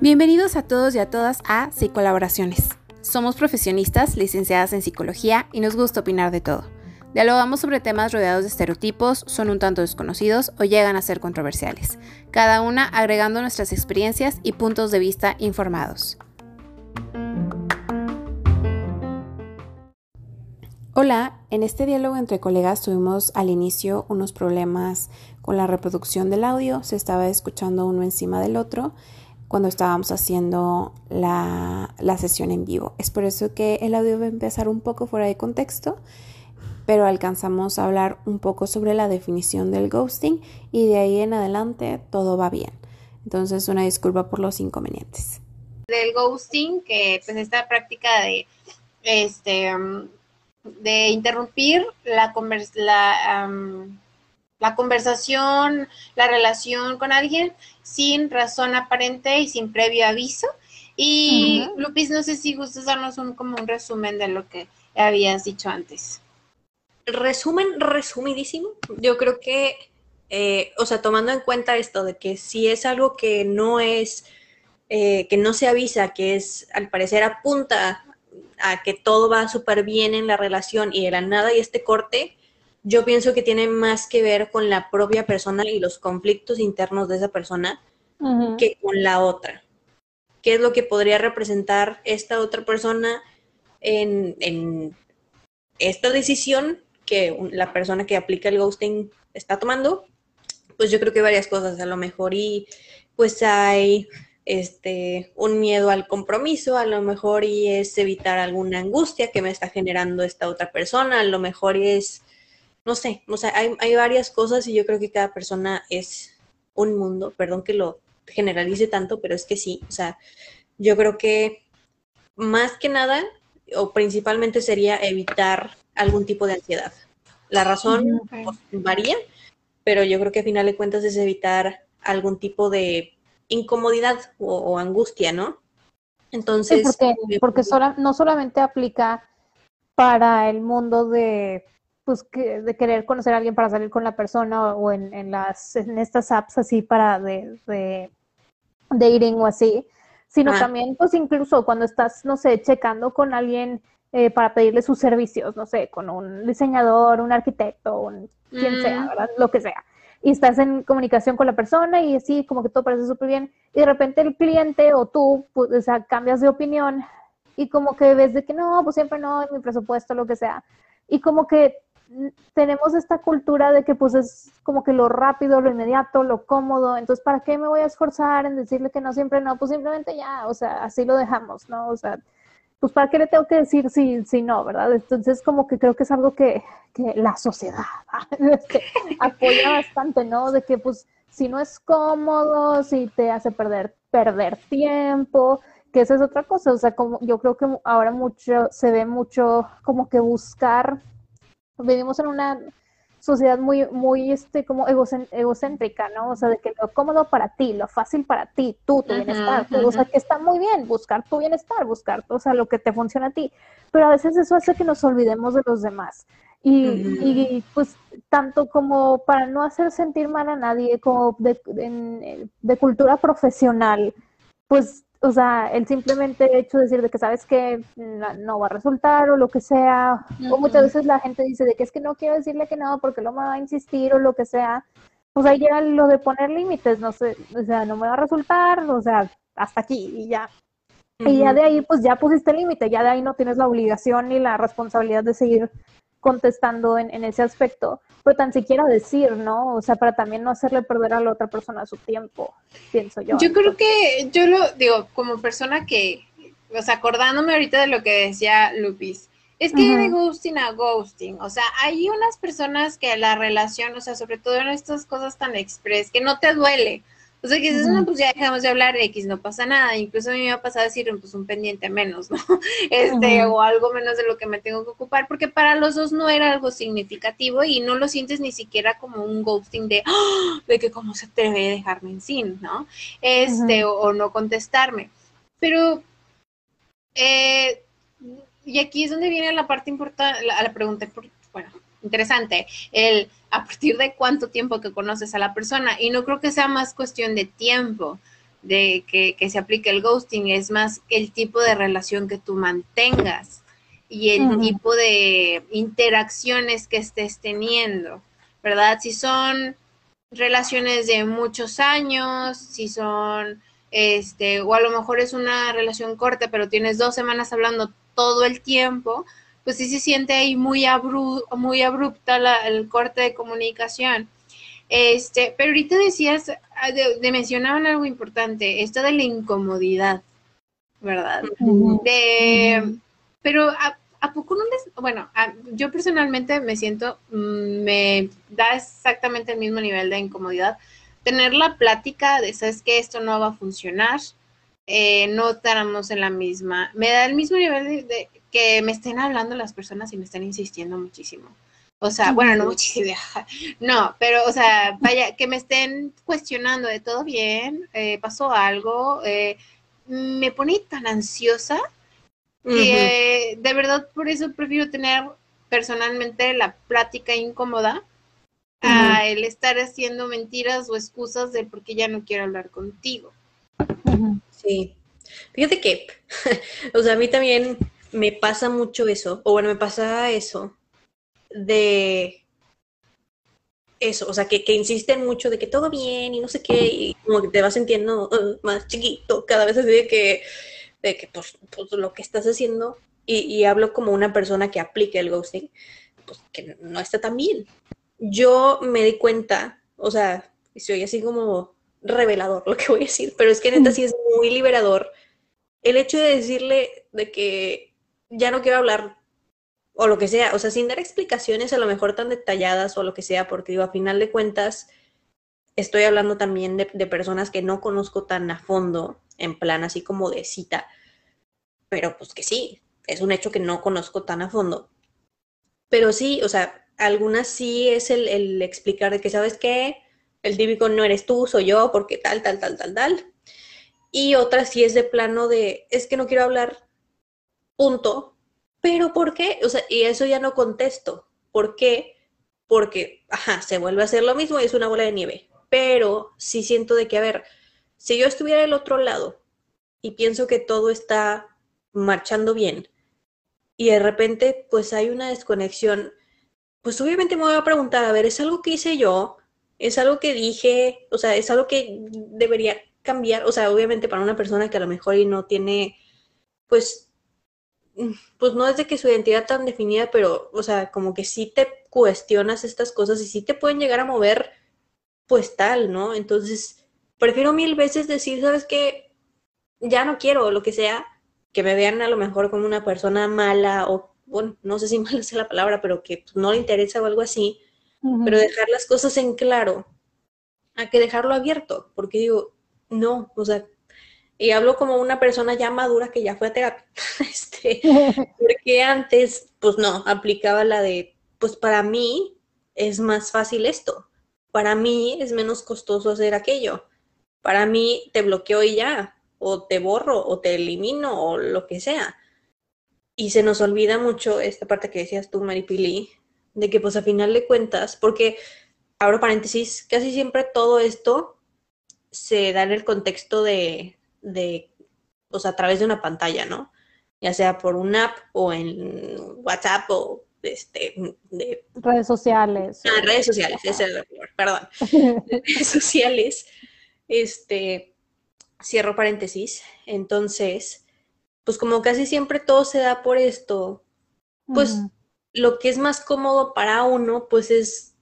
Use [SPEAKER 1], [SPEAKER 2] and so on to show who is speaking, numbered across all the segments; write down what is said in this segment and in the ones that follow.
[SPEAKER 1] Bienvenidos a todos y a todas a Psicolaboraciones. Somos profesionistas licenciadas en psicología y nos gusta opinar de todo. Dialogamos sobre temas rodeados de estereotipos, son un tanto desconocidos o llegan a ser controversiales, cada una agregando nuestras experiencias y puntos de vista informados. Hola, en este diálogo entre colegas tuvimos al inicio unos problemas con la reproducción del audio, se estaba escuchando uno encima del otro cuando estábamos haciendo la, sesión en vivo. Es por eso que el audio va a empezar un poco fuera de contexto, pero alcanzamos a hablar un poco sobre la definición del ghosting y de ahí en adelante todo va bien. Entonces, una disculpa por los inconvenientes.
[SPEAKER 2] Del ghosting, que pues esta práctica de este de interrumpir la, la la conversación, la relación con alguien sin razón aparente y sin previo aviso. Y Lupis, no sé si gustas darnos un, como un resumen de lo que habías dicho antes.
[SPEAKER 3] Resumen resumidísimo. Yo creo que, eh, o sea, tomando en cuenta esto de que si es algo que no es, eh, que no se avisa, que es, al parecer apunta a que todo va súper bien en la relación y de la nada y este corte, yo pienso que tiene más que ver con la propia persona y los conflictos internos de esa persona que con la otra. ¿Qué es lo que podría representar esta otra persona en, esta decisión que la persona que aplica el ghosting está tomando? Pues yo creo que varias cosas, a lo mejor y pues hay este un miedo al compromiso, a lo mejor y es evitar alguna angustia que me está generando esta otra persona, a lo mejor es no sé, o sea, hay, hay varias cosas y yo creo que cada persona es un mundo, perdón que lo generalice tanto, pero es que sí, o sea, yo creo que más que nada o principalmente sería evitar algún tipo de ansiedad. La razón pues, varía, pero yo creo que a final de cuentas es evitar algún tipo de incomodidad o, angustia, ¿no?
[SPEAKER 4] Entonces, porque, porque no solamente aplica para el mundo de pues que, de querer conocer a alguien para salir con la persona o en, en las en estas apps así para de, de dating o así, sino también pues incluso cuando estás, no sé, checando con alguien eh, para pedirle sus servicios, no sé, con un diseñador, un arquitecto, un, quien sea, mm. ¿verdad? Lo que sea. Y estás en comunicación con la persona y así como que todo parece súper bien y de repente el cliente o tú, pues, o sea, cambias de opinión y como que ves de que no, pues siempre no, mi presupuesto, lo que sea. Y como que tenemos esta cultura de que pues es como que lo rápido, lo inmediato, lo cómodo, entonces ¿para qué me voy a esforzar en decirle que no, siempre no? Pues simplemente ya, o sea, así lo dejamos, ¿no? O sea, pues ¿para qué le tengo que decir si, si no, verdad? Entonces como que creo que es algo que, que la sociedad apoya bastante, ¿no? De que pues si no es cómodo, si te hace perder, perder tiempo, que esa es otra cosa, o sea, como yo creo que ahora mucho, se ve mucho como que buscar vivimos en una sociedad muy, muy, este, como egocéntrica, ¿no? O sea, de que lo cómodo para ti, lo fácil para ti, tú, tu bienestar, o sea, que está muy bien buscar tu bienestar, buscar, o sea, lo que te funciona a ti, pero a veces eso hace que nos olvidemos de los demás. Y, y pues tanto como para no hacer sentir mal a nadie, como de, de cultura profesional, pues o sea, el simplemente hecho de decir de que sabes que no va a resultar o lo que sea, o muchas veces la gente dice de que es que no quiero decirle que no porque no me va a insistir o lo que sea, pues ahí llega lo de poner límites, no sé, o sea, no me va a resultar, o sea, hasta aquí y ya. Y ya de ahí, pues ya pusiste límite, ya de ahí no tienes la obligación ni la responsabilidad de seguir contestando en, en, ese aspecto, pero tan siquiera decir, ¿no? O sea, para también no hacerle perder a la otra persona su tiempo, pienso yo.
[SPEAKER 2] Yo creo que, yo lo digo, como persona que, o sea, acordándome ahorita de lo que decía Lupis, es que de ghosting a ghosting, o sea, hay unas personas que la relación, o sea, sobre todo en estas cosas tan express, que no te duele, o sea, que dices, no, pues ya dejamos de hablar X, no pasa nada. Incluso a mí me ha pasado decir, pues un pendiente menos, ¿no? Este, o algo menos de lo que me tengo que ocupar, porque para los dos no era algo significativo y no lo sientes ni siquiera como un ghosting de, ¡ah! de que cómo se atreve a dejarme en sin, ¿no? Este, o, no contestarme. Pero, eh, y aquí es donde viene la parte importante, la, la pregunta, bueno, interesante, el a partir de cuánto tiempo que conoces a la persona. Y no creo que sea más cuestión de tiempo de que, se aplique el ghosting, es más el tipo de relación que tú mantengas y el tipo de interacciones que estés teniendo, ¿verdad? Si son relaciones de muchos años, si son, este, o a lo mejor es una relación corta, pero tienes dos semanas hablando todo el tiempo, pues sí se siente ahí muy, muy abrupta el corte de comunicación. Este, pero ahorita decías, ah, de, mencionaban algo importante, esto de la incomodidad, ¿verdad? De, pero a, poco no les, bueno, yo personalmente me siento, mm, me da exactamente el mismo nivel de incomodidad tener la plática de, sabes que esto no va a funcionar, eh, no estaremos en la misma, me da el mismo nivel de, que me estén hablando las personas y me estén insistiendo muchísimo. O sea, bueno, no muchísimo, no, pero, o sea, vaya, que me estén cuestionando de todo bien, eh, pasó algo, eh, me pone tan ansiosa que de verdad por eso prefiero tener personalmente la plática incómoda a el estar haciendo mentiras o excusas de por qué ya no quiero hablar contigo.
[SPEAKER 3] Sí. Fíjate que, o sea, a mí también me pasa mucho eso, o bueno, me pasa eso de eso, o sea, que, que, insisten mucho de que todo bien y no sé qué, y como que te vas sintiendo uh, más chiquito cada vez así de que, de que pues, pues lo que estás haciendo, y, y, hablo como una persona que aplica el ghosting, pues que no está tan bien. Yo me di cuenta, o sea, soy así como revelador lo que voy a decir, pero es que neta sí es muy liberador el hecho de decirle de que ya no quiero hablar o lo que sea, o sea, sin dar explicaciones a lo mejor tan detalladas o lo que sea, porque digo, a final de cuentas, estoy hablando también de, personas que no conozco tan a fondo, en plan así como de cita, pero pues que sí, es un hecho que no conozco tan a fondo. Pero sí, o sea, algunas sí es el, el explicar de que, ¿sabes qué? El típico no eres tú, soy yo, porque tal, tal, tal, tal, tal. Y otras sí es de plano de, es que no quiero hablar punto. Pero ¿por qué? O sea, y eso ya no contesto. ¿Por qué? Porque, ajá, se vuelve a hacer lo mismo y es una bola de nieve. Pero sí siento de que, a ver, si yo estuviera del otro lado y pienso que todo está marchando bien y de repente pues hay una desconexión, pues obviamente me voy a preguntar, a ver, ¿es algo que hice yo? ¿Es algo que dije? O sea, ¿es algo que debería cambiar? O sea, obviamente para una persona que a lo mejor y no tiene pues pues no es de que su identidad tan definida, pero, o sea, como que sí te cuestionas estas cosas y sí te pueden llegar a mover, pues tal, ¿no? Entonces, prefiero mil veces decir, ¿sabes qué? Ya no quiero, lo que sea, que me vean a lo mejor como una persona mala o, bueno, no sé si mala es la palabra, pero que pues, no le interesa o algo así, pero dejar las cosas en claro, a que dejarlo abierto, porque digo, no, o sea, y hablo como una persona ya madura que ya fue a terapia, este, porque antes, pues no, aplicaba la de, pues para mí es más fácil esto, para mí es menos costoso hacer aquello, para mí te bloqueo y ya, o te borro, o te elimino, o lo que sea. Y se nos olvida mucho esta parte que decías tú, Maripili, de que pues a final de cuentas, porque, abro paréntesis, casi siempre todo esto se da en el contexto de, de, o sea, a través de una pantalla, ¿no? Ya sea por una app o en WhatsApp o este, de
[SPEAKER 4] redes sociales.
[SPEAKER 3] Ah, redes sociales, ese es el perdón. redes sociales, este, cierro paréntesis. Entonces, pues como casi siempre todo se da por esto, pues lo que es más cómodo para uno, pues es,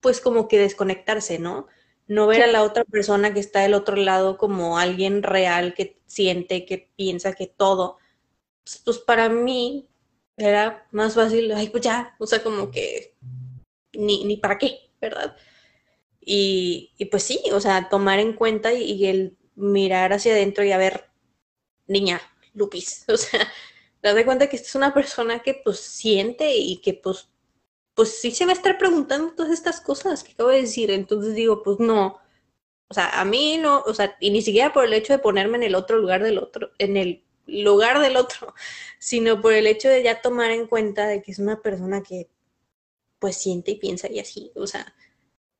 [SPEAKER 3] pues como que desconectarse, ¿no? no ver a la otra persona que está del otro lado como alguien real que siente, que piensa que todo. Pues, pues, para mí era más fácil, ay, pues ya, o sea, como que ni, ni para qué, ¿verdad? Y, y, pues sí, o sea, tomar en cuenta y, el mirar hacia adentro y a ver, niña, Lupis, o sea, de cuenta que esta es una persona que pues siente y que pues pues sí se va a estar preguntando todas estas cosas que acabo de decir. Entonces digo, pues no. O sea, a mí no, o sea, y ni siquiera por el hecho de ponerme en el otro lugar del otro, en el lugar del otro, sino por el hecho de ya tomar en cuenta de que es una persona que, pues siente y piensa y así, o sea,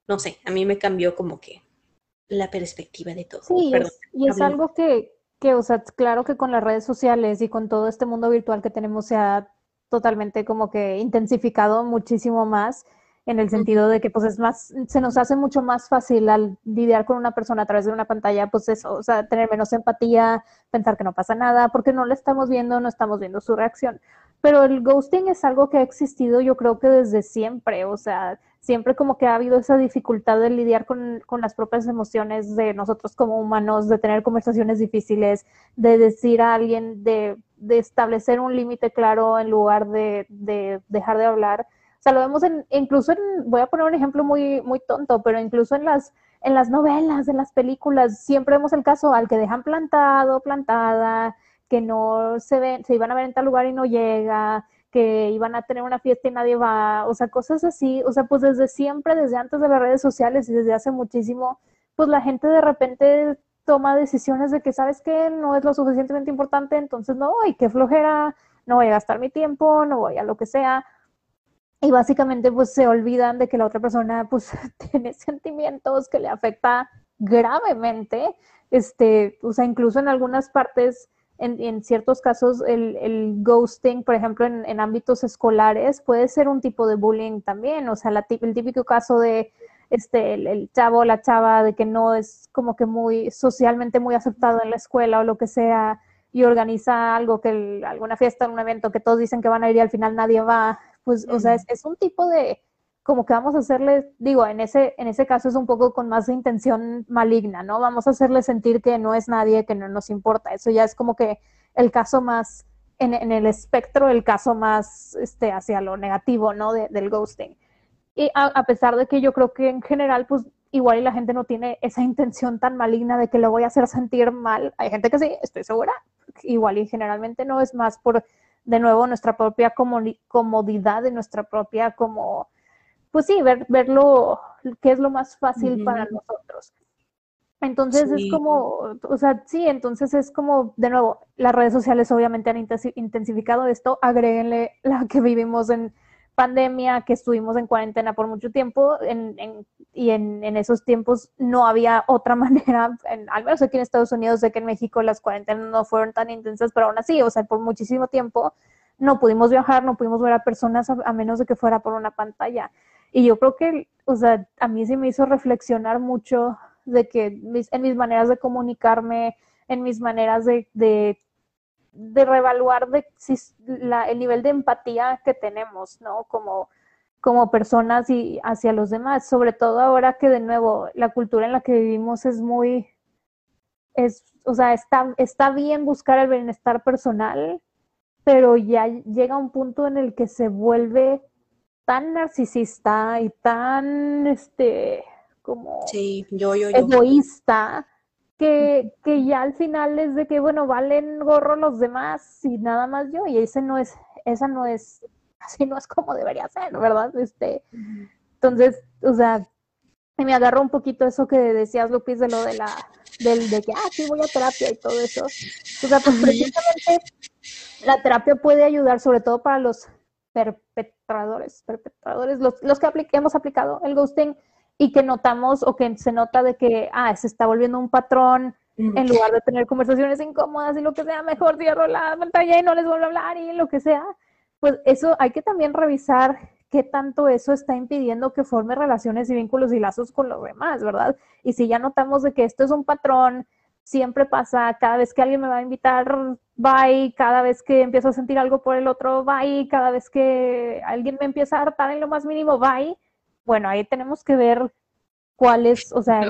[SPEAKER 3] no sé, a mí me cambió como que la perspectiva de todo.
[SPEAKER 4] Sí, y es algo que, que, o sea, claro que con las redes sociales y con todo este mundo virtual que tenemos se ha totalmente como que intensificado muchísimo más en el sentido de que pues es más, se nos hace mucho más fácil al lidiar con una persona a través de una pantalla, pues eso, o sea, tener menos empatía, pensar que no pasa nada, porque no le estamos viendo, no estamos viendo su reacción. Pero el ghosting es algo que ha existido yo creo que desde siempre, o sea, siempre como que ha habido esa dificultad de lidiar con, con las propias emociones de nosotros como humanos, de tener conversaciones difíciles, de decir a alguien, de, de establecer un límite claro en lugar de, de dejar de hablar. Sea, lo vemos en, incluso en, voy a poner un ejemplo muy, muy tonto, pero incluso en las, en las novelas, en las películas, siempre vemos el caso al que dejan plantado, plantada, que no se ven, se iban a ver en tal lugar y no llega, que iban a tener una fiesta y nadie va, o sea, cosas así, o sea, pues desde siempre, desde antes de las redes sociales y desde hace muchísimo, pues la gente de repente toma decisiones de que sabes que no es lo suficientemente importante, entonces no voy, qué flojera, no voy a gastar mi tiempo, no voy a lo que sea, y básicamente pues se olvidan de que la otra persona pues tiene sentimientos que le afecta gravemente, este, o sea, incluso en algunas partes, en, en ciertos casos, el, el, ghosting, por ejemplo, en, en, ámbitos escolares, puede ser un tipo de bullying también, o sea, la, el típico caso de este, el, el chavo la chava de que no es como que muy socialmente muy aceptado en la escuela o lo que sea, y organiza algo, que alguna fiesta, un evento que todos dicen que van a ir y al final nadie va, pues, o sea, es, un tipo de, como que vamos a hacerle, digo, en ese, en ese caso es un poco con más de intención maligna, ¿no? Vamos a hacerle sentir que no es nadie, que no nos importa. Eso ya es como que el caso más, en, en el espectro, el caso más este, hacia lo negativo, ¿no? del ghosting. Y a, pesar de que yo creo que en general, pues igual la gente no tiene esa intención tan maligna de que lo voy a hacer sentir mal. Hay gente que sí, estoy segura. Igual y generalmente no es más por de nuevo nuestra propia comodidad, de nuestra propia como, pues sí, ver, verlo, qué es lo más fácil para nosotros. Entonces es como, o sea, sí, entonces es como, de nuevo, las redes sociales obviamente han intensificado esto, agréguenle la que vivimos en pandemia, que estuvimos en cuarentena por mucho tiempo, en, y en, en, esos tiempos no había otra manera, al menos aquí en Estados Unidos, sé que en México las cuarentenas no fueron tan intensas, pero aún así, o sea, por muchísimo tiempo no pudimos viajar, no pudimos ver a personas a, menos de que fuera por una pantalla. Y yo creo que, o sea, a mí sí me hizo reflexionar mucho de que en mis maneras de comunicarme, en mis maneras de, de de reevaluar de, si, la, el nivel de empatía que tenemos, ¿no? Como, como personas y hacia los demás, sobre todo ahora que de nuevo la cultura en la que vivimos es muy, es, o sea, está, está bien buscar el bienestar personal, pero ya llega un punto en el que se vuelve tan narcisista y tan, este, como
[SPEAKER 3] sí, yo, yo,
[SPEAKER 4] egoísta que, que ya al final es de que, bueno, valen gorro los demás y nada más yo, y ese no es, esa no es, así no es como debería ser, ¿verdad? Este, entonces, o sea, me agarró un poquito eso que decías, Lupis, de lo de la, del, de que, ah, sí, voy a terapia y todo eso. O sea, pues precisamente la terapia puede ayudar, sobre todo para los perpetradores, perpetradores, los, los que hemos aplicado el ghosting, y que notamos o que se nota de que, ah, se está volviendo un patrón, en lugar de tener conversaciones incómodas y lo que sea, mejor cierro la pantalla y no les vuelvo a hablar y lo que sea, pues eso hay que también revisar qué tanto eso está impidiendo que forme relaciones y vínculos y lazos con los demás, ¿verdad? Y si ya notamos de que esto es un patrón, siempre pasa, cada vez que alguien me va a invitar, bye, cada vez que empiezo a sentir algo por el otro, bye, cada vez que alguien me empieza a hartar en lo más mínimo, bye, bueno, ahí tenemos que ver cuáles, o sea,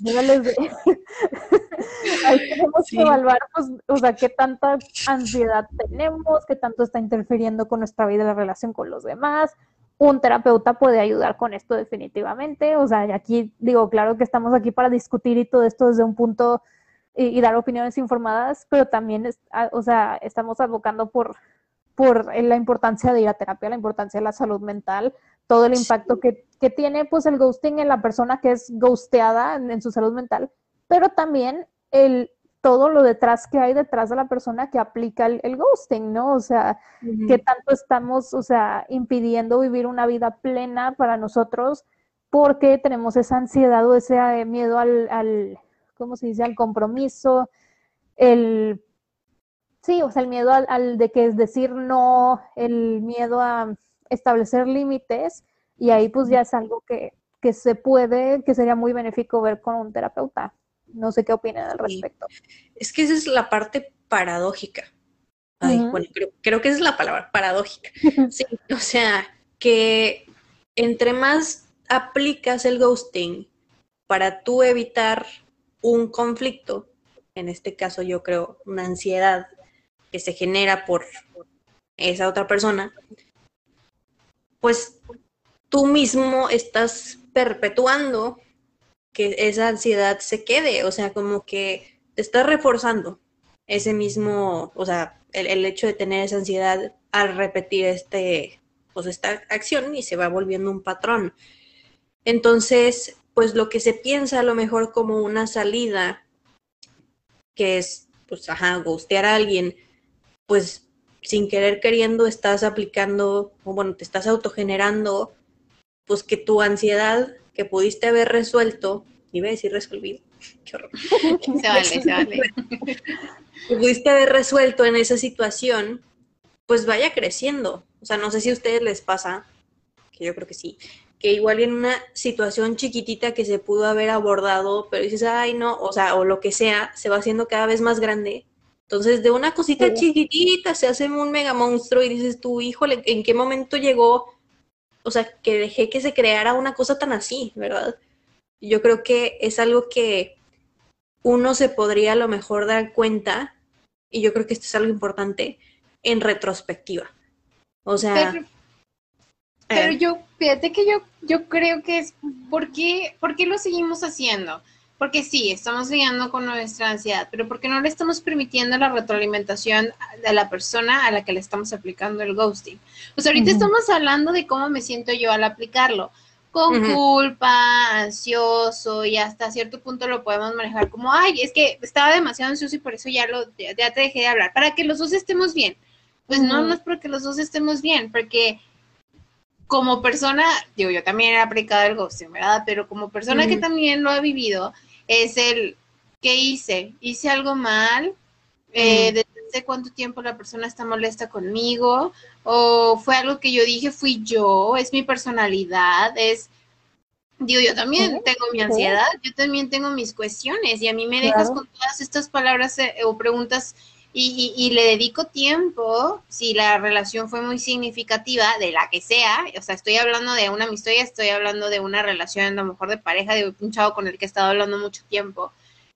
[SPEAKER 4] niveles de... ahí tenemos que evaluar, pues, o sea, qué tanta ansiedad tenemos, qué tanto está interfiriendo con nuestra vida la relación con los demás. Un terapeuta puede ayudar con esto definitivamente, o sea, aquí digo, claro que estamos aquí para discutir y todo esto desde un punto y, dar opiniones informadas, pero también, ah, o sea, estamos abocando por, por la importancia de ir a terapia, la importancia de la salud mental, todo el impacto que, tiene pues el ghosting en la persona que es ghosteada en, su salud mental, pero también el todo lo detrás que hay detrás de la persona que aplica el, ghosting, ¿no? O sea, que tanto estamos, o sea, impidiendo vivir una vida plena para nosotros porque tenemos esa ansiedad o ese eh, miedo al, al ¿cómo se dice?, al compromiso, el, sí, o sea, el miedo al, de que es decir no, el miedo a establecer límites, y ahí pues ya es algo que, que se puede, que sería muy benéfico ver con un terapeuta. No sé qué opinan al respecto.
[SPEAKER 3] Es que esa es la parte paradójica. Ay, bueno, creo, creo, que esa es la palabra, paradójica. Sí, o sea, que entre más aplicas el ghosting para tú evitar un conflicto, en este caso yo creo una ansiedad que se genera por esa otra persona, pues tú mismo estás perpetuando que esa ansiedad se quede, o sea, como que te estás reforzando ese mismo, o sea, el, el hecho de tener esa ansiedad al repetir este, pues esta acción y se va volviendo un patrón. Entonces, pues lo que se piensa a lo mejor como una salida, que es, pues, ajá, gustear a alguien, pues sin querer queriendo estás aplicando, o bueno, te estás autogenerando, pues que tu ansiedad que pudiste haber resuelto, iba a decir resolvido, qué horror.
[SPEAKER 2] Se vale, se vale.
[SPEAKER 3] que pudiste haber resuelto en esa situación, pues vaya creciendo. O sea, no sé si a ustedes les pasa, que yo creo que sí, que igual en una situación chiquitita que se pudo haber abordado, pero dices, ay, no, o sea, o lo que sea, se va haciendo cada vez más grande. Entonces, de una cosita chiquitita se hace un mega monstruo y dices tú, híjole, ¿en qué momento llegó? O sea, que dejé que se creara una cosa tan así, ¿verdad? Yo creo que es algo que uno se podría a lo mejor dar cuenta, y yo creo que esto es algo importante, en retrospectiva. O sea,
[SPEAKER 2] pero yo, fíjate que yo, yo creo que es, ¿por qué, ¿por qué lo seguimos haciendo? Porque sí, estamos lidiando con nuestra ansiedad, pero porque no le estamos permitiendo la retroalimentación de la persona a la que le estamos aplicando el ghosting. Pues ahorita estamos hablando de cómo me siento yo al aplicarlo. Con culpa, ansioso, y hasta cierto punto lo podemos manejar como, ay, es que estaba demasiado ansioso y por eso ya, lo, ya, te dejé de hablar, para que los dos estemos bien. Pues no, no es porque los dos estemos bien, porque como persona, digo, yo también he aplicado el ghosting, ¿verdad? Pero como persona que también lo ha vivido, es el, ¿qué hice? ¿Hice algo mal? Eh, ¿Desde cuánto tiempo la persona está molesta conmigo? ¿O fue algo que yo dije, fui yo? ¿Es mi personalidad? ¿Es...? Digo, yo también tengo mi ansiedad, yo también tengo mis cuestiones y a mí me dejas con todas estas palabras eh, o preguntas y, le dedico tiempo, si la relación fue muy significativa, de la que sea, o sea, estoy hablando de una amistad, estoy hablando de una relación a lo mejor de pareja, de un chavo con el que he estado hablando mucho tiempo,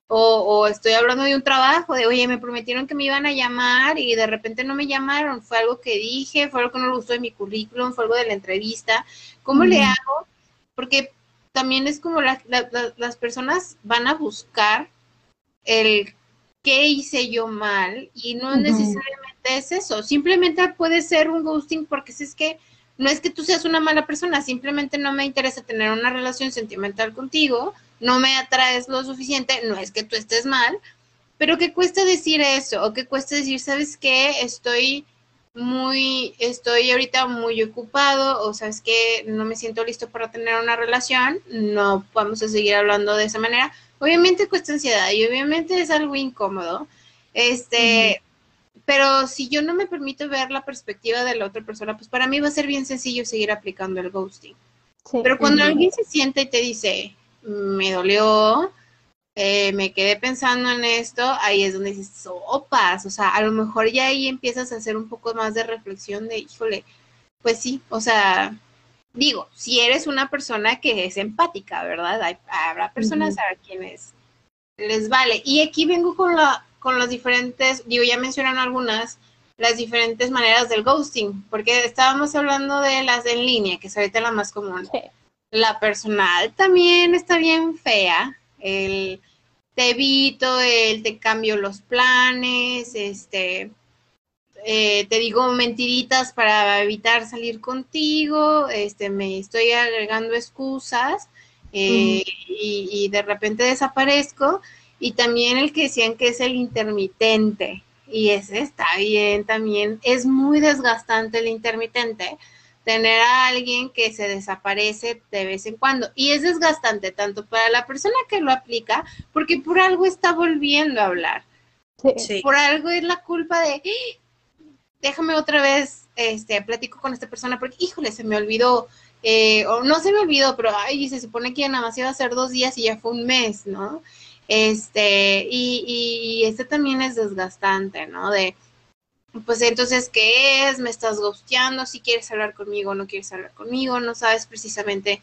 [SPEAKER 2] o, estoy hablando de un trabajo, de, oye, me prometieron que me iban a llamar y de repente no me llamaron, fue algo que dije, fue algo que no le gustó de mi currículum, fue algo de la entrevista, ¿cómo le hago? Porque también es como las personas van a buscar el qué hice yo mal y no necesariamente es eso, simplemente puede ser un ghosting porque si es que no es que tú seas una mala persona, simplemente no me interesa tener una relación sentimental contigo, no me atraes lo suficiente, no es que tú estés mal, pero ¿qué cuesta decir eso? ¿O qué cuesta decir, sabes qué? Estoy muy, estoy ahorita muy ocupado, o sabes que no me siento listo para tener una relación, no vamos a seguir hablando de esa manera, Obviamente cuesta ansiedad y obviamente es algo incómodo. Este, pero si yo no me permito ver la perspectiva de la otra persona, pues para mí va a ser bien sencillo seguir aplicando el ghosting. Pero cuando alguien se siente y te dice, me dolió, eh, me quedé pensando en esto, ahí es donde dices, sopas, o sea, a lo mejor ya ahí empiezas a hacer un poco más de reflexión de, híjole, pues sí, o sea, digo, si eres una persona que es empática, ¿verdad? Hay, habrá personas a quienes les vale. Y aquí vengo con la con las diferentes, digo, ya mencionaron algunas, las diferentes maneras del ghosting, porque estábamos hablando de las en línea, que es ahorita la más común. La personal también está bien fea. El te evito, el te cambio los planes, este, eh, te digo mentiritas para evitar salir contigo, este, me estoy agregando excusas eh, y, de repente desaparezco y también el que decían que es el intermitente. Y ese está bien también. Es muy desgastante el intermitente tener a alguien que se desaparece de vez en cuando. Y es desgastante tanto para la persona que lo aplica, porque por algo está volviendo a hablar. Por algo es la culpa de. Déjame otra vez, este, platico con esta persona, porque, híjole, se me olvidó, eh, o no se me olvidó, pero, ay, se supone que ya nada más iba a ser dos días y ya fue un mes, ¿no? Este, y, y este también es desgastante, ¿no? De, pues entonces, ¿qué es? ¿Me estás gusteando? Si quieres hablar conmigo o no quieres hablar conmigo, no sabes precisamente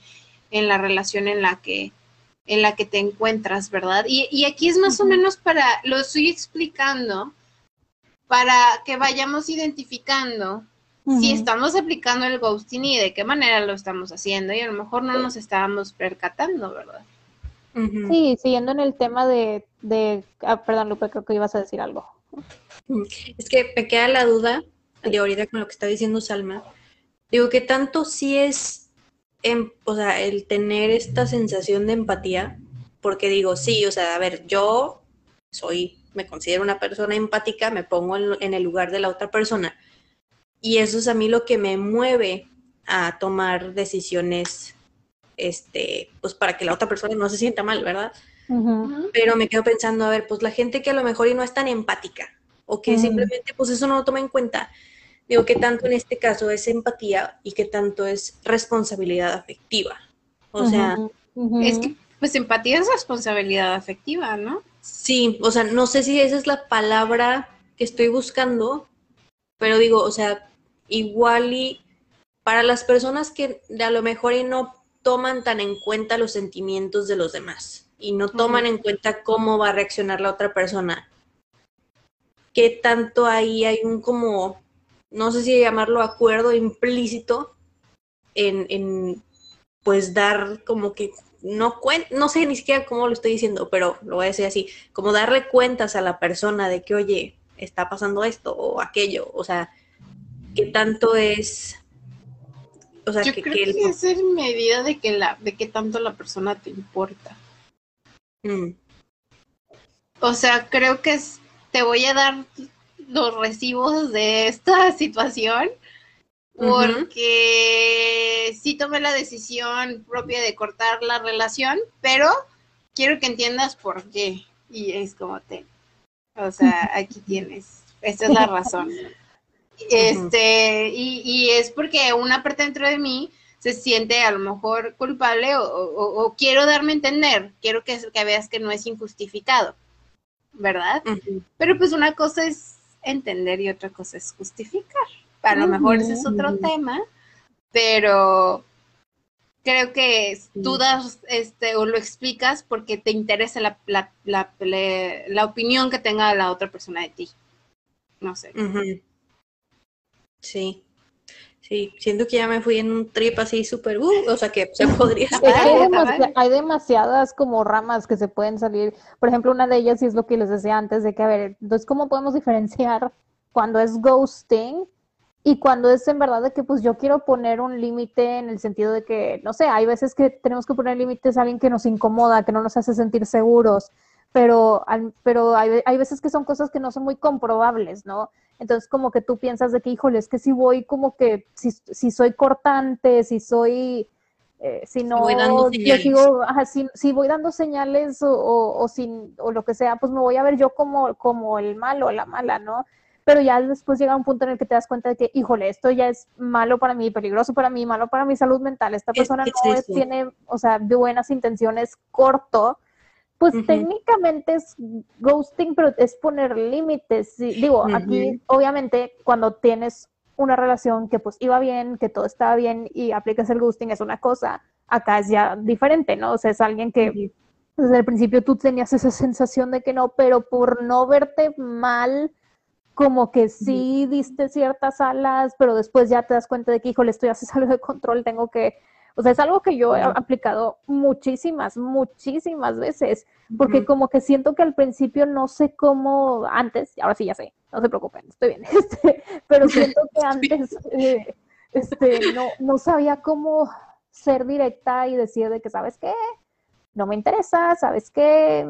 [SPEAKER 2] en la relación en la que en la que te encuentras, ¿verdad? Y, y aquí es más o menos para, lo estoy explicando, para que vayamos identificando si estamos aplicando el ghosting y de qué manera lo estamos haciendo y a lo mejor no nos estábamos percatando, ¿verdad?
[SPEAKER 4] Sí, siguiendo en el tema de, de ah, perdón Lupe, creo que ibas a decir algo.
[SPEAKER 3] Es que me queda la duda, de ahorita con lo que está diciendo Salma, digo que tanto sí es, em, o sea, el tener esta sensación de empatía, porque digo, sí, o sea, a ver, yo soy, me considero una persona empática, me pongo en, en el lugar de la otra persona, y eso es a mí lo que me mueve a tomar decisiones, este, pues para que la otra persona no se sienta mal, ¿verdad? Pero me quedo pensando, a ver, pues la gente que a lo mejor y no es tan empática o que simplemente pues eso no lo toma en cuenta. Digo que tanto en este caso es empatía y que tanto es responsabilidad afectiva. O sea,
[SPEAKER 2] es que pues empatía es responsabilidad afectiva, ¿no?
[SPEAKER 3] Sí, o sea, no sé si esa es la palabra que estoy buscando, pero digo, o sea, igual y para las personas que a lo mejor y no toman tan en cuenta los sentimientos de los demás y no toman en cuenta cómo va a reaccionar la otra persona. ¿Qué tanto ahí hay un como, no sé si llamarlo acuerdo implícito en, en pues dar como que no no sé ni siquiera cómo lo estoy diciendo, pero lo voy a decir así, como darle cuentas a la persona de que, oye, está pasando esto o aquello, o sea, qué tanto es
[SPEAKER 2] o sea, Yo que, creo que, es en medida de que la, de qué tanto la persona te importa. Mm. O sea, creo que te voy a dar los recibos de esta situación porque sí tomé la decisión propia de cortar la relación, pero quiero que entiendas por qué. Y es como te, o sea, aquí tienes, esta es la razón. Este, y, y es porque una parte dentro de mí se siente a lo mejor culpable o, quiero darme a entender, quiero que, que, veas que no es injustificado, ¿verdad? Pero pues una cosa es entender y otra cosa es justificar. A lo mejor ese es otro tema, pero creo que tú das este o lo explicas porque te interesa la, la, la, opinión que tenga la otra persona de ti. No sé.
[SPEAKER 3] Sí. Sí, siento que ya me fui en un trip así súper, uh, o sea que se podría
[SPEAKER 4] hay, demasiadas como ramas que se pueden salir. Por ejemplo, una de ellas, y es lo que les decía antes, de que, a ver, entonces, ¿cómo podemos diferenciar cuando es ghosting y cuando es en verdad de que, pues, yo quiero poner un límite en el sentido de que, no sé, hay veces que tenemos que poner límites a alguien que nos incomoda, que no nos hace sentir seguros, pero, pero hay, hay veces que son cosas que no son muy comprobables, ¿no? Entonces, como que tú piensas de que, híjole, es que si voy como que, si, si soy cortante, si soy, eh, si no, yo sigo, si, voy dando señales o, o, sin, o lo que sea, pues me voy a ver yo como, como el malo, la mala, ¿no? Pero ya después llega un punto en el que te das cuenta de que, híjole, esto ya es malo para mí, peligroso para mí, malo para mi salud mental. Esta persona no tiene, o sea, de buenas intenciones, corto pues técnicamente es ghosting, pero es poner límites. digo, aquí obviamente cuando tienes una relación que pues iba bien, que todo estaba bien y aplicas el ghosting es una cosa, acá es ya diferente, ¿no? O sea, es alguien que desde el principio tú tenías esa sensación de que no, pero por no verte mal, como que sí diste ciertas alas, pero después ya te das cuenta de que, híjole, esto ya se salió de control, tengo que o sea, es algo que yo he aplicado muchísimas, muchísimas veces, porque como que siento que al principio no sé cómo, antes, ahora sí ya sé, no se preocupen, estoy bien, este, pero siento que antes eh, este, no, no sabía cómo ser directa y decir de que, ¿sabes qué? no me interesa, sabes que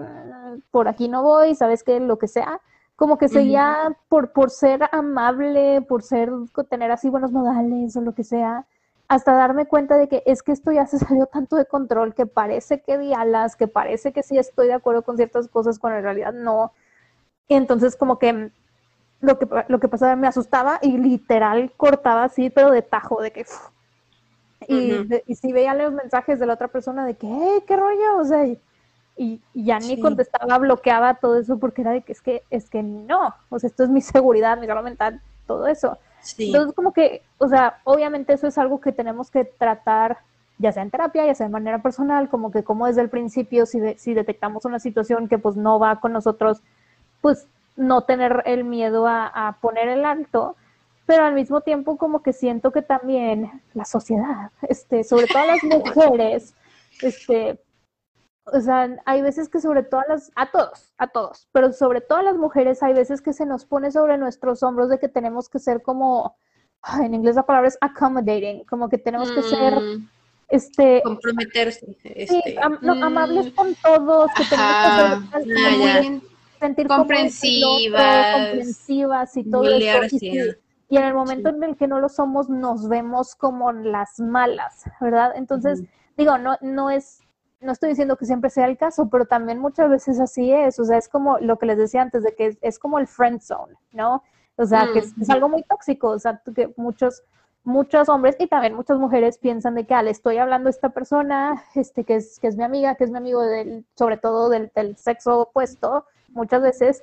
[SPEAKER 4] por aquí no voy, sabes que lo que sea, como que seguía por, por ser amable, por ser, tener así buenos modales o lo que sea, hasta darme cuenta de que es que esto ya se salió tanto de control que parece que di alas, que parece que sí estoy de acuerdo con ciertas cosas cuando en realidad no. Y entonces como que lo que, lo que pasaba me asustaba y literal cortaba así, pero de tajo, de que... Y, si veía los mensajes de la otra persona de que, hey, qué rollo, o sea, y, ya ni contestaba, bloqueaba todo eso porque era de que es que, es que no, o sea, esto es mi seguridad, mi salud mental, todo eso. Entonces, como que, o sea, obviamente eso es algo que tenemos que tratar, ya sea en terapia, ya sea de manera personal, como que como desde el principio, si, si detectamos una situación que pues no va con nosotros, pues no tener el miedo a, a poner el alto, pero al mismo tiempo como que siento que también la sociedad, este, sobre todo las mujeres, este, o sea, hay veces que sobre todo las, a todos, a todos, pero sobre todo a las mujeres hay veces que se nos pone sobre nuestros hombros de que tenemos que ser como, en inglés la palabra es accommodating, como que tenemos que ser, mm. este...
[SPEAKER 3] Comprometerse.
[SPEAKER 4] Este. amables con todos, que tenemos que ser,
[SPEAKER 2] sentir comprensivas,
[SPEAKER 4] comprensivas y todo eso. Y, en el momento en el que no lo somos, nos vemos como las malas, ¿verdad? Entonces, digo, no, no es no estoy diciendo que siempre sea el caso, pero también muchas veces así es, o sea, es como lo que les decía antes, de que es, como el friend zone, ¿no? O sea, que es, algo muy tóxico, o sea, que muchos, muchos hombres y también muchas mujeres piensan de que, ah, le estoy hablando a esta persona, este, que es, que es mi amiga, que es mi amigo, del, sobre todo del, del sexo opuesto, muchas veces,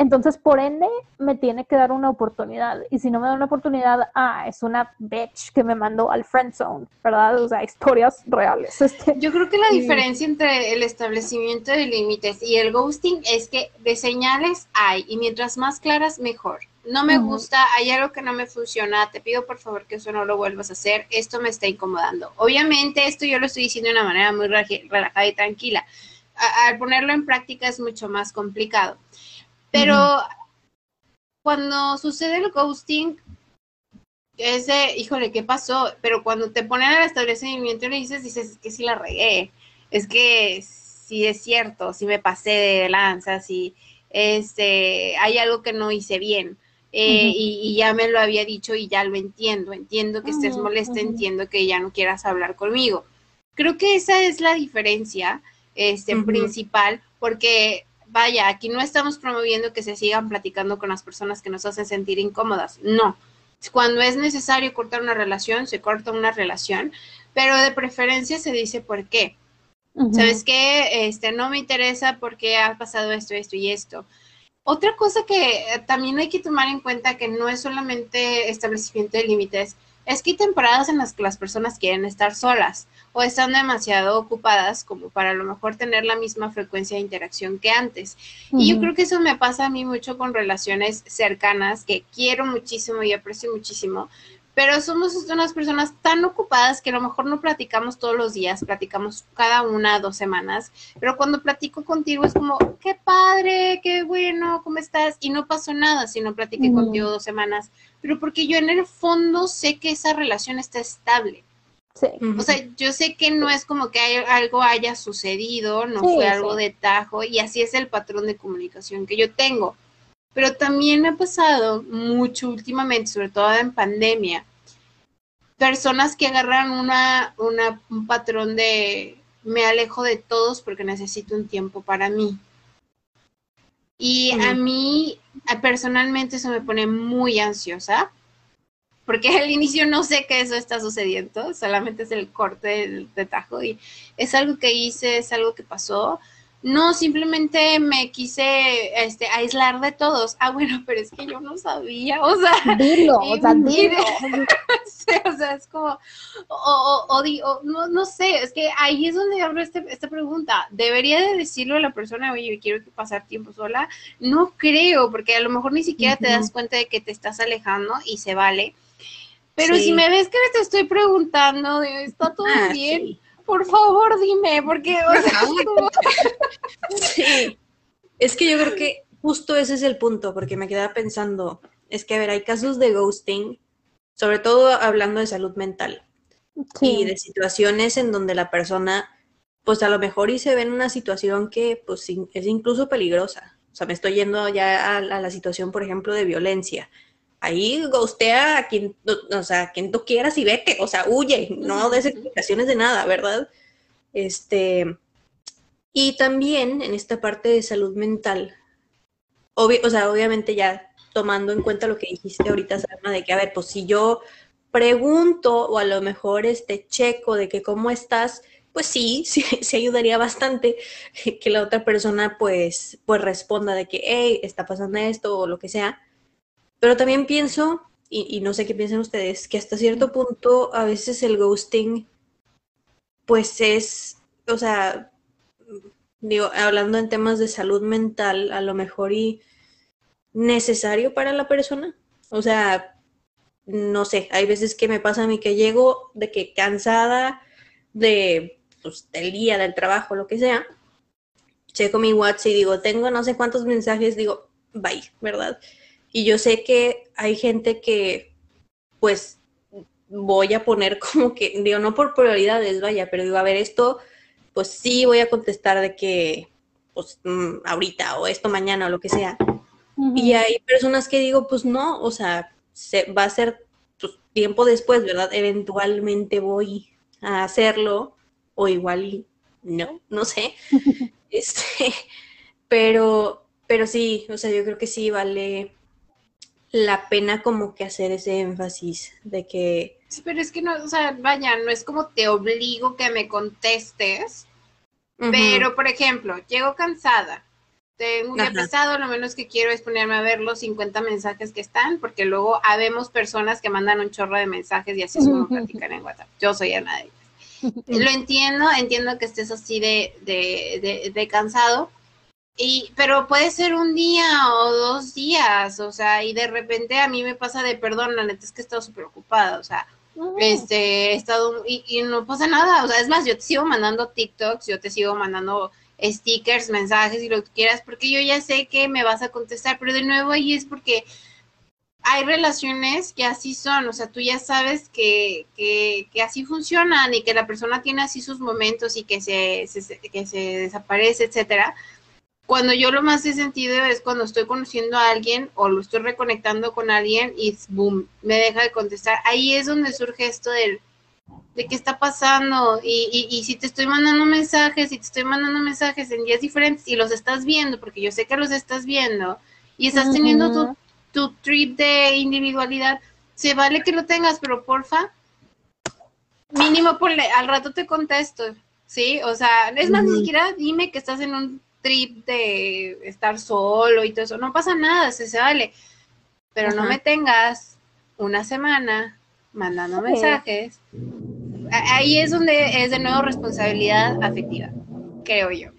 [SPEAKER 4] entonces, por ende, me tiene que dar una oportunidad. Y si no me da una oportunidad, ah, es una bitch que me mandó al friend zone, ¿verdad? O sea, historias reales. Este,
[SPEAKER 2] Yo creo que la diferencia entre el establecimiento de límites y el ghosting es que de señales hay, y mientras más claras, mejor. No me gusta, hay algo que no me funciona, te pido por favor que eso no lo vuelvas a hacer, esto me está incomodando. Obviamente, esto yo lo estoy diciendo de una manera muy relajada y tranquila. al ponerlo en práctica es mucho más complicado. Pero cuando sucede el ghosting, ese, híjole, ¿qué pasó? Pero cuando te ponen al establecimiento y le dices, dices, es que sí la regué, es que sí es cierto, sí me pasé de lanza, sí, este, hay algo que no hice bien. Eh, y, ya me lo había dicho y ya lo entiendo, entiendo que estés molesta, entiendo que ya no quieras hablar conmigo. Creo que esa es la diferencia este, principal, porque vaya, aquí no estamos promoviendo que se sigan platicando con las personas que nos hacen sentir incómodas, no. Cuando es necesario cortar una relación, se corta una relación, pero de preferencia se dice por qué. ¿Sabes qué? Este, no me interesa porque ha pasado esto, esto y esto. Otra cosa que también hay que tomar en cuenta que no es solamente establecimiento de límites, es que hay temporadas en las que las personas quieren estar solas o están demasiado ocupadas como para a lo mejor tener la misma frecuencia de interacción que antes. Y yo creo que eso me pasa a mí mucho con relaciones cercanas que quiero muchísimo y aprecio muchísimo, pero somos unas personas tan ocupadas que a lo mejor no platicamos todos los días, platicamos cada una, dos semanas, pero cuando platico contigo es como, qué padre, qué bueno, ¿cómo estás? Y no pasó nada si no platiqué contigo dos semanas, pero porque yo en el fondo sé que esa relación está estable. Sí. O sea, yo sé que no es como que algo haya sucedido, no fue algo de tajo, y así es el patrón de comunicación que yo tengo. Pero también me ha pasado mucho últimamente, sobre todo en pandemia, personas que agarran una, un patrón de me alejo de todos porque necesito un tiempo para mí. Y a mí personalmente eso me pone muy ansiosa, porque al inicio no sé que eso está sucediendo, solamente es el corte de tajo y es algo que hice, es algo que pasó, no, simplemente me quise este, aislar de todos. Ah, bueno, pero es que yo no sabía, o sea.
[SPEAKER 4] Dilo, o sea, dilo.
[SPEAKER 2] o sea, es como, o, o, o, no, no sé, es que ahí es donde abro este, esta pregunta. ¿Debería de decirlo a la persona, oye, quiero pasar tiempo sola? No creo, porque a lo mejor ni siquiera te das cuenta de que te estás alejando y se vale. Pero si me ves que te estoy preguntando, ¿está todo ah, bien? por favor, dime, porque...
[SPEAKER 3] sí. Es que yo creo que justo ese es el punto, porque me quedaba pensando, es que, a ver, hay casos de ghosting, sobre todo hablando de salud mental, y de situaciones en donde la persona pues a lo mejor y se ve en una situación que pues es incluso peligrosa. O sea, me estoy yendo ya a, la situación, por ejemplo, de violencia. Ahí ghostea a quien, o sea, quien tú quieras y vete, o sea, huye, no des explicaciones de nada, ¿verdad? Este, y también en esta parte de salud mental, o sea, obviamente ya tomando en cuenta lo que dijiste ahorita, Salma, de que, a ver, pues si yo pregunto o a lo mejor este checo de que cómo estás, pues sí, sí, sí, ayudaría bastante que la otra persona pues, pues responda de que, hey, está pasando esto o lo que sea. Pero también pienso, y, no sé qué piensan ustedes, que hasta cierto punto a veces el ghosting pues es, o sea, digo, hablando en temas de salud mental, a lo mejor y necesario para la persona. O sea, no sé, hay veces que me pasa a mí que llego de que cansada de, pues, del día, del trabajo, lo que sea, checo mi WhatsApp y digo, tengo no sé cuántos mensajes, digo, bye, ¿verdad? Y yo sé que hay gente que, pues, voy a poner como que, digo, no por prioridades, vaya, pero digo, a ver, esto, pues sí voy a contestar de que, pues, mm, ahorita o esto mañana o lo que sea. Y hay personas que digo, pues no, o sea, se, va a ser pues, tiempo después, ¿verdad? Eventualmente voy a hacerlo, o igual no, no sé. este, pero, pero sí, o sea, yo creo que sí vale la pena como que hacer ese énfasis de que...
[SPEAKER 2] Sí, pero es que no, o sea, vaya, no es como te obligo que me contestes, pero por ejemplo, llego cansada, tengo un día pesado, lo menos que quiero es ponerme a ver los 50 mensajes que están, porque luego habemos personas que mandan un chorro de mensajes y así es como platicar en WhatsApp. Yo soy Ana de ellas. Lo entiendo, entiendo que estés así de, de, de, cansado, y, pero puede ser un día o dos días, o sea, y de repente a mí me pasa de perdón, la neta es que he estado súper ocupada, o sea, este, he estado, y, y, no pasa nada, o sea, es más, yo te sigo mandando TikToks, yo te sigo mandando stickers, mensajes y lo que quieras, porque yo ya sé que me vas a contestar, pero de nuevo ahí es porque hay relaciones que así son, o sea, tú ya sabes que, que, que así funcionan y que la persona tiene así sus momentos y que se, que se desaparece, etcétera. Cuando yo lo más he sentido es cuando estoy conociendo a alguien o lo estoy reconectando con alguien y boom, me deja de contestar. Ahí es donde surge esto del de qué está pasando y, y, si te estoy mandando mensajes, y te estoy mandando mensajes en días diferentes y los estás viendo, porque yo sé que los estás viendo y estás teniendo tu, tu trip de individualidad, se vale que lo tengas, pero porfa, mínimo ponle, al rato te contesto, ¿sí? O sea, es más, ni siquiera dime que estás en un trip de estar solo y todo eso, no pasa nada, se, se vale, pero no me tengas una semana mandando mensajes. Ahí es donde es de nuevo responsabilidad afectiva, creo yo.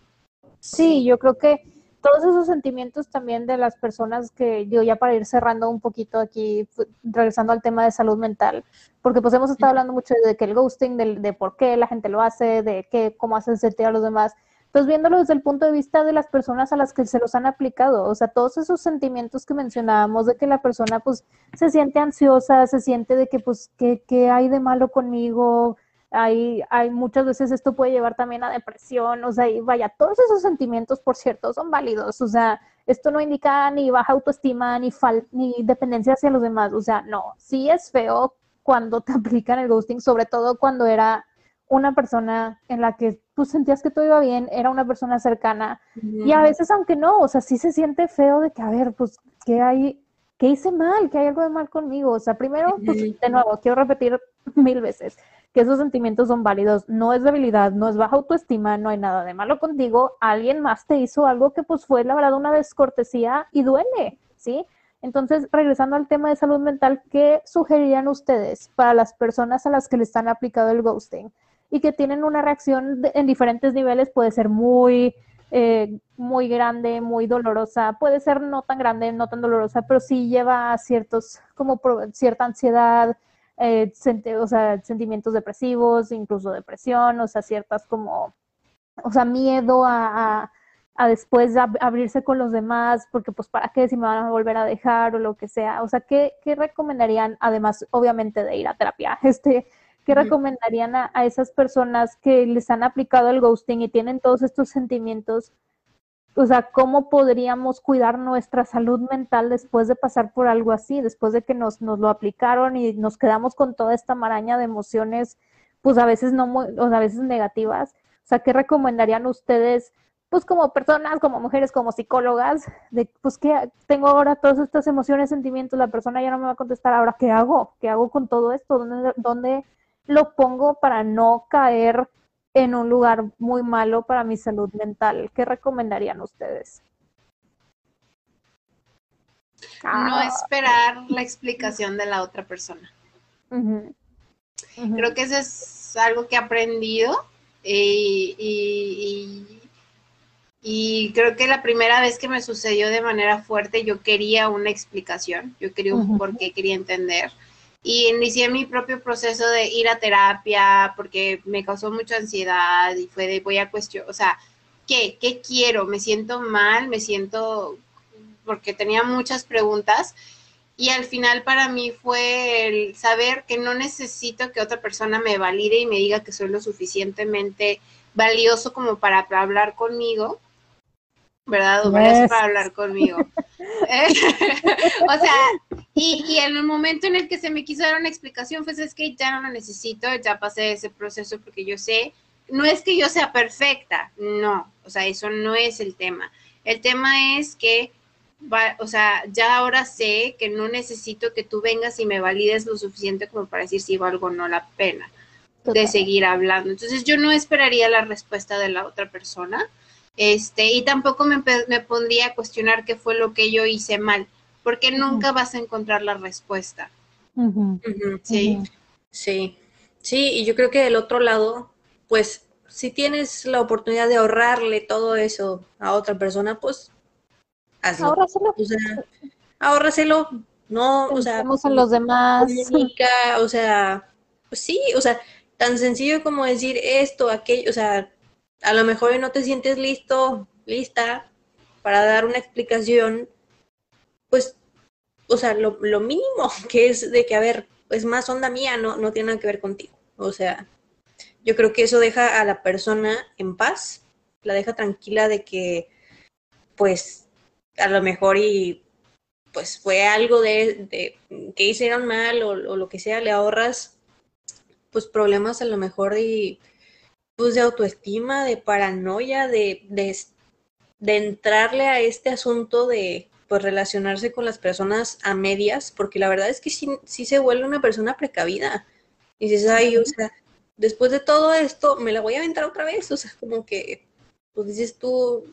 [SPEAKER 4] Sí, yo creo que todos esos sentimientos también de las personas que, digo, ya para ir cerrando un poquito aquí, regresando al tema de salud mental, porque pues hemos estado hablando mucho de que el ghosting, de, de por qué la gente lo hace, de qué, cómo hacen sentir a los demás, pues viéndolo desde el punto de vista de las personas a las que se los han aplicado, o sea, todos esos sentimientos que mencionábamos de que la persona pues se siente ansiosa, se siente de que pues, ¿qué, hay de malo conmigo? Hay, hay muchas veces esto puede llevar también a depresión, o sea, y vaya, todos esos sentimientos, por cierto, son válidos, o sea, esto no indica ni baja autoestima, ni, fal ni dependencia hacia los demás, o sea, no, sí es feo cuando te aplican el ghosting, sobre todo cuando era una persona en la que tú sentías que todo iba bien, era una persona cercana. Y a veces, aunque no, o sea, sí se siente feo de que, a ver, pues, ¿qué hay? ¿Qué hice mal? ¿Qué hay algo de mal conmigo? O sea, primero, pues, de nuevo, quiero repetir mil veces que esos sentimientos son válidos. No es debilidad, no es baja autoestima, no hay nada de malo contigo. Alguien más te hizo algo que, pues, fue, la verdad, una descortesía y duele, ¿sí? Entonces, regresando al tema de salud mental, ¿qué sugerirían ustedes para las personas a las que le están aplicado el ghosting? Y que tienen una reacción en diferentes niveles, puede ser muy, eh, muy grande, muy dolorosa, puede ser no tan grande, no tan dolorosa, pero sí lleva a ciertos, como cierta ansiedad, eh, o sea, sentimientos depresivos, incluso depresión, o sea, ciertas como, o sea, miedo a, a, después abrirse con los demás, porque pues para qué si me van a volver a dejar o lo que sea, o sea, ¿qué, qué recomendarían, además, obviamente, de ir a terapia? Este, ¿qué recomendarían a, esas personas que les han aplicado el ghosting y tienen todos estos sentimientos? O sea, ¿cómo podríamos cuidar nuestra salud mental después de pasar por algo así, después de que nos, nos lo aplicaron y nos quedamos con toda esta maraña de emociones, pues a veces no muy, o sea, a veces negativas? O sea, ¿qué recomendarían ustedes pues como personas, como mujeres, como psicólogas, de pues que tengo ahora todas estas emociones, sentimientos, la persona ya no me va a contestar, ahora ¿qué hago? ¿Qué hago con todo esto? ¿Dónde, dónde lo pongo para no caer en un lugar muy malo para mi salud mental? ¿Qué recomendarían ustedes?
[SPEAKER 2] No ah. esperar la explicación de la otra persona. Creo que eso es algo que he aprendido eh, y y creo que la primera vez que me sucedió de manera fuerte, yo quería una explicación, yo quería un por qué, quería entender. Y inicié mi propio proceso de ir a terapia porque me causó mucha ansiedad y fue de voy a cuestionar, o sea, ¿qué? ¿Qué quiero? Me siento mal, me siento, porque tenía muchas preguntas. Y al final para mí fue el saber que no necesito que otra persona me valide y me diga que soy lo suficientemente valioso como para hablar conmigo, ¿verdad? O para hablar conmigo. o sea, y, en el momento en el que se me quiso dar una explicación, pues es que ya no la necesito, ya pasé ese proceso porque yo sé, no es que yo sea perfecta, no, o sea, eso no es el tema. El tema es que, o sea, ya ahora sé que no necesito que tú vengas y me valides lo suficiente como para decir si valgo o no la pena de seguir hablando. Entonces yo no esperaría la respuesta de la otra persona este, y tampoco me, me pondría a cuestionar qué fue lo que yo hice mal, porque nunca vas a encontrar la respuesta.
[SPEAKER 3] sí, sí, sí, y yo creo que del otro lado, pues si tienes la oportunidad de ahorrarle todo eso a otra persona, pues hazlo. Ahórraselo. O sea, ahórraselo. No, o sea,
[SPEAKER 4] en los demás.
[SPEAKER 3] o sea, pues sí, o sea, tan sencillo como decir esto, aquello, o sea, a lo mejor no te sientes listo, lista para dar una explicación, pues, o sea, lo, mínimo que es de que, a ver, es más onda mía, no, no tiene nada que ver contigo. O sea, yo creo que eso deja a la persona en paz, la deja tranquila de que, pues, a lo mejor y pues fue algo de, que hicieron mal o, o, lo que sea, le ahorras pues problemas a lo mejor y pues, de autoestima, de paranoia, de, de, entrarle a este asunto de pues relacionarse con las personas a medias, porque la verdad es que sí, se vuelve una persona precavida. Y dices, ay, o sea, después de todo esto, me la voy a aventar otra vez. O sea, como que, pues dices tú,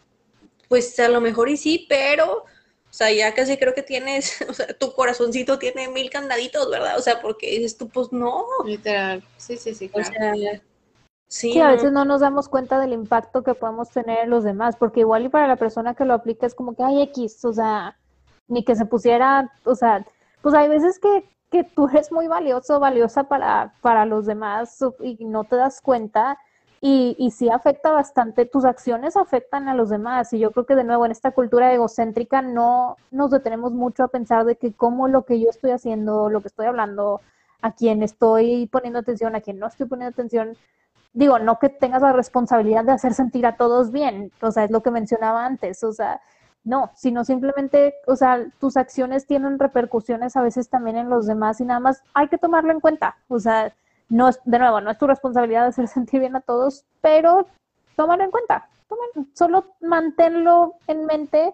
[SPEAKER 3] pues a lo mejor y sí, pero, o sea, ya casi creo que tienes, o sea, tu corazoncito tiene mil candaditos, ¿verdad? O sea, porque dices tú, pues no.
[SPEAKER 2] Literal, sí, sí, sí, claro. O sea,
[SPEAKER 4] Sí, a veces no nos damos cuenta del impacto que podemos tener en los demás, porque igual y para la persona que lo aplica es como que hay X, o sea, ni que se pusiera, o sea, pues hay veces que, que tú eres muy valioso, valiosa para, para los demás y no te das cuenta y, y sí afecta bastante, tus acciones afectan a los demás y yo creo que de nuevo en esta cultura egocéntrica no nos detenemos mucho a pensar de que cómo lo que yo estoy haciendo, lo que estoy hablando, a quien estoy poniendo atención, a quien no estoy poniendo atención, digo, no que tengas la responsabilidad de hacer sentir a todos bien, o sea, es lo que mencionaba antes, o sea, no, sino simplemente, o sea, tus acciones tienen repercusiones a veces también en los demás y nada más hay que tomarlo en cuenta, o sea, no es, de nuevo, no es tu responsabilidad de hacer sentir bien a todos, pero tómalo en cuenta, solo manténlo en mente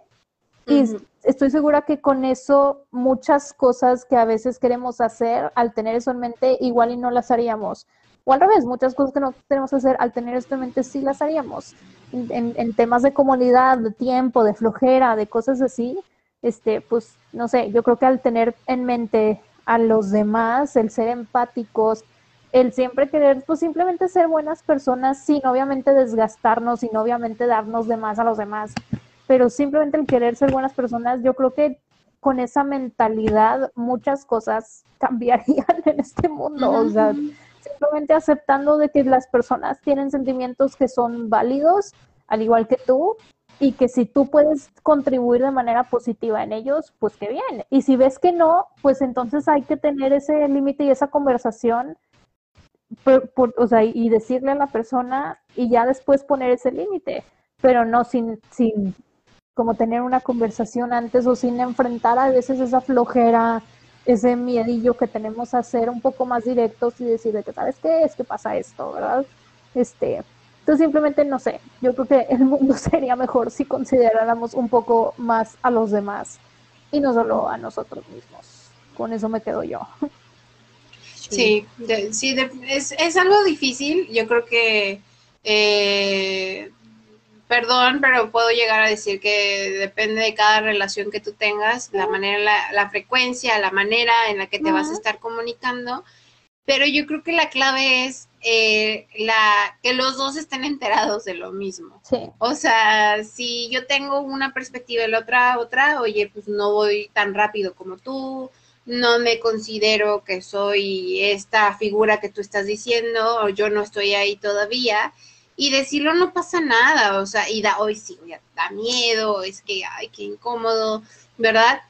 [SPEAKER 4] y estoy segura que con eso muchas cosas que a veces queremos hacer, al tener eso en mente, igual y no las haríamos. O al revés, muchas cosas que no tenemos que hacer al tener esto en mente sí las haríamos. En, temas de comodidad, de tiempo, de flojera, de cosas así, este, pues no sé, yo creo que al tener en mente a los demás, el ser empáticos, el siempre querer, pues simplemente ser buenas personas sin obviamente desgastarnos, sin obviamente darnos de más a los demás, pero simplemente el querer ser buenas personas, yo creo que con esa mentalidad muchas cosas cambiarían en este mundo, o sea, simplemente aceptando de que las personas tienen sentimientos que son válidos, al igual que tú, y que si tú puedes contribuir de manera positiva en ellos, pues qué bien. Y si ves que no, pues entonces hay que tener ese límite y esa conversación o sea, y decirle a la persona y ya después poner ese límite, pero no sin, sin como tener una conversación antes o sin enfrentar a veces esa flojera, ese miedillo que tenemos a ser un poco más directos y decirle que sabes qué es que pasa esto, ¿verdad? Este, entonces simplemente no sé, yo creo que el mundo sería mejor si consideráramos un poco más a los demás y no solo a nosotros mismos. Con eso me quedo yo.
[SPEAKER 2] Sí, sí, es, es, algo difícil. Yo creo que, eh, perdón, pero puedo llegar a decir que depende de cada relación que tú tengas, la manera, la, la frecuencia, la manera en la que te vas a estar comunicando. Pero yo creo que la clave es eh, la, que los dos estén enterados de lo mismo. O sea, si yo tengo una perspectiva y la otra otra, oye, pues no voy tan rápido como tú, no me considero que soy esta figura que tú estás diciendo, o yo no estoy ahí todavía. Y decirlo no pasa nada, o sea, y da, hoy sí, da miedo, es que, ay, qué incómodo, ¿verdad?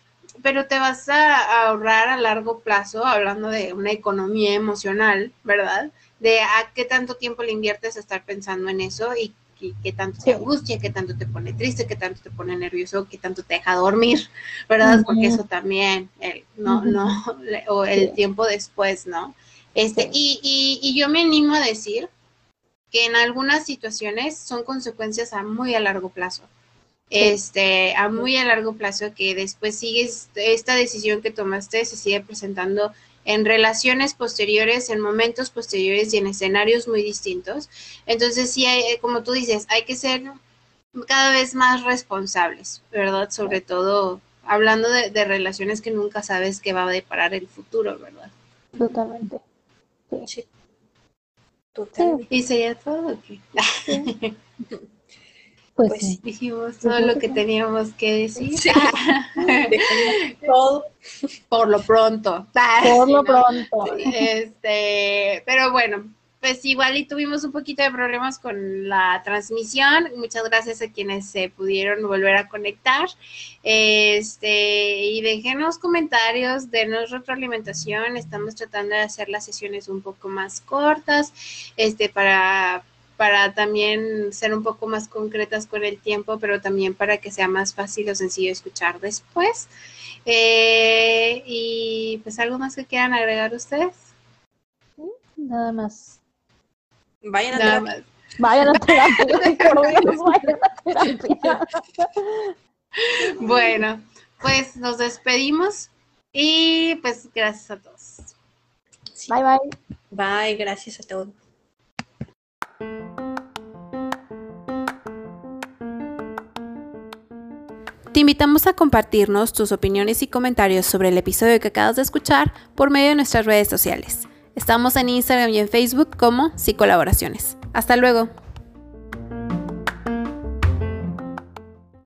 [SPEAKER 2] Pero te vas a ahorrar a largo plazo, hablando de una economía emocional, ¿verdad? De a qué tanto tiempo le inviertes a estar pensando en eso y qué, tanto te angustia, qué tanto te pone triste, qué tanto te pone nervioso, qué tanto te deja dormir, ¿verdad? Porque eso también, el, no, no, o el tiempo después, ¿no? Este, y, y, y yo me animo a decir que en algunas situaciones son consecuencias a muy a largo plazo. Este, a muy a largo plazo que después sigues esta decisión que tomaste se sigue presentando en relaciones posteriores, en momentos posteriores y en escenarios muy distintos. Entonces, sí, hay, eh, como tú dices, hay que ser cada vez más responsables, ¿verdad? Sobre todo hablando de, relaciones que nunca sabes qué va a deparar el futuro, ¿verdad?
[SPEAKER 4] Totalmente.
[SPEAKER 2] Sí. Totalmente. ¿Y sería todo? Pues, pues dijimos todo lo que teníamos que decir. todo. Por lo pronto.
[SPEAKER 4] Por lo pronto.
[SPEAKER 2] Este, pero bueno, pues igual y tuvimos un poquito de problemas con la transmisión. Muchas gracias a quienes se pudieron volver a conectar. Este, y déjenos comentarios, denos retroalimentación. Estamos tratando de hacer las sesiones un poco más cortas, este, para para también ser un poco más concretas con el tiempo, pero también para que sea más fácil o sencillo escuchar después. Eh, y pues algo más que quieran agregar ustedes.
[SPEAKER 4] Nada más.
[SPEAKER 3] Vayan a Nada Más.
[SPEAKER 4] Vayan a terapia, vayan a terapia.
[SPEAKER 2] Bueno, pues nos despedimos y pues gracias a todos.
[SPEAKER 4] Bye bye.
[SPEAKER 3] Bye, gracias a todos.
[SPEAKER 1] Te invitamos a compartirnos tus opiniones y comentarios sobre el episodio que acabas de escuchar por medio de nuestras redes sociales. Estamos en Instagram y en Facebook como Psicolaboraciones. Hasta luego.